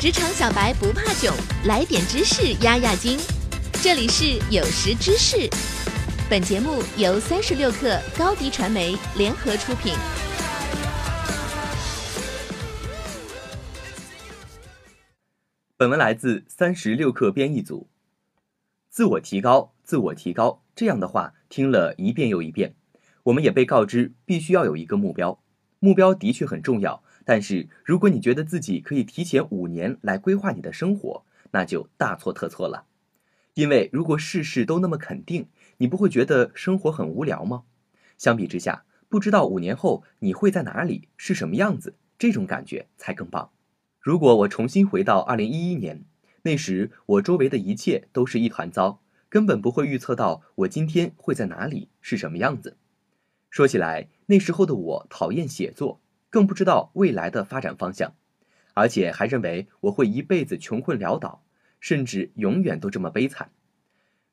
职场小白不怕囧，来点知识压压惊。这里是有识知识，本节目由三十六克高低传媒联合出品。本文来自三十六课编译组。自我提高，自我提高，这样的话听了一遍又一遍。我们也被告知必须要有一个目标，目标的确很重要。但是如果你觉得自己可以提前五年来规划你的生活，那就大错特错了。因为如果事事都那么肯定，你不会觉得生活很无聊吗？相比之下，不知道五年后你会在哪里，是什么样子，这种感觉才更棒。如果我重新回到二零一一年，那时我周围的一切都是一团糟，根本不会预测到我今天会在哪里，是什么样子。说起来，那时候的我讨厌写作。更不知道未来的发展方向，而且还认为我会一辈子穷困潦倒，甚至永远都这么悲惨。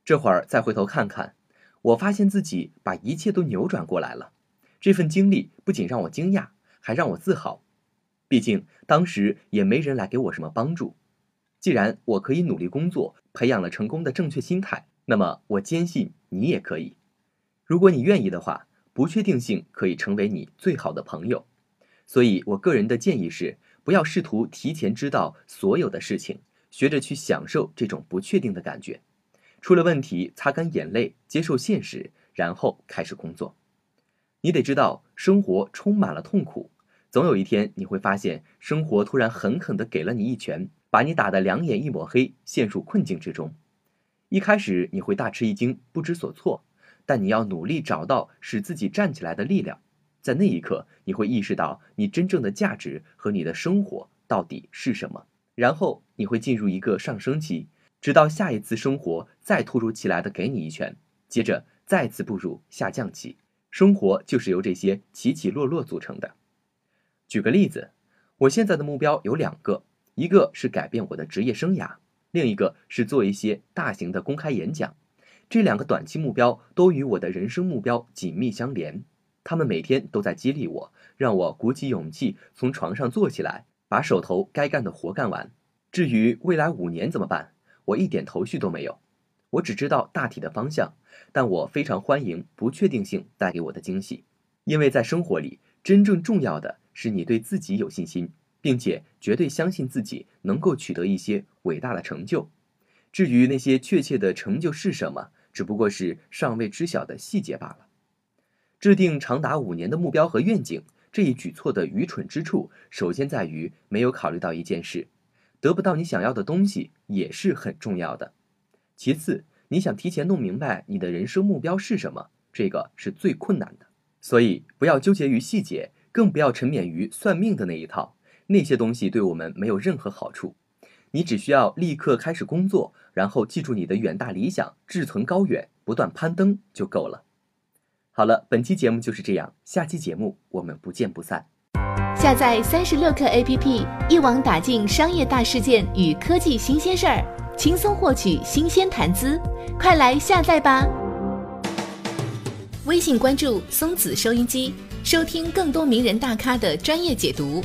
这会儿再回头看看，我发现自己把一切都扭转过来了。这份经历不仅让我惊讶，还让我自豪。毕竟当时也没人来给我什么帮助。既然我可以努力工作，培养了成功的正确心态，那么我坚信你也可以。如果你愿意的话，不确定性可以成为你最好的朋友。所以，我个人的建议是，不要试图提前知道所有的事情，学着去享受这种不确定的感觉。出了问题，擦干眼泪，接受现实，然后开始工作。你得知道，生活充满了痛苦，总有一天你会发现，生活突然狠狠地给了你一拳，把你打得两眼一抹黑，陷入困境之中。一开始你会大吃一惊，不知所措，但你要努力找到使自己站起来的力量。在那一刻，你会意识到你真正的价值和你的生活到底是什么。然后你会进入一个上升期，直到下一次生活再突如其来的给你一拳，接着再次步入下降期。生活就是由这些起起落落组成的。举个例子，我现在的目标有两个，一个是改变我的职业生涯，另一个是做一些大型的公开演讲。这两个短期目标都与我的人生目标紧密相连。他们每天都在激励我，让我鼓起勇气从床上坐起来，把手头该干的活干完。至于未来五年怎么办，我一点头绪都没有。我只知道大体的方向，但我非常欢迎不确定性带给我的惊喜，因为在生活里，真正重要的是你对自己有信心，并且绝对相信自己能够取得一些伟大的成就。至于那些确切的成就是什么，只不过是尚未知晓的细节罢了。制定长达五年的目标和愿景，这一举措的愚蠢之处，首先在于没有考虑到一件事：得不到你想要的东西也是很重要的。其次，你想提前弄明白你的人生目标是什么，这个是最困难的。所以，不要纠结于细节，更不要沉湎于算命的那一套，那些东西对我们没有任何好处。你只需要立刻开始工作，然后记住你的远大理想，志存高远，不断攀登就够了。好了，本期节目就是这样，下期节目我们不见不散。下载三十六课 APP，一网打尽商业大事件与科技新鲜事儿，轻松获取新鲜谈资，快来下载吧！微信关注松子收音机，收听更多名人大咖的专业解读。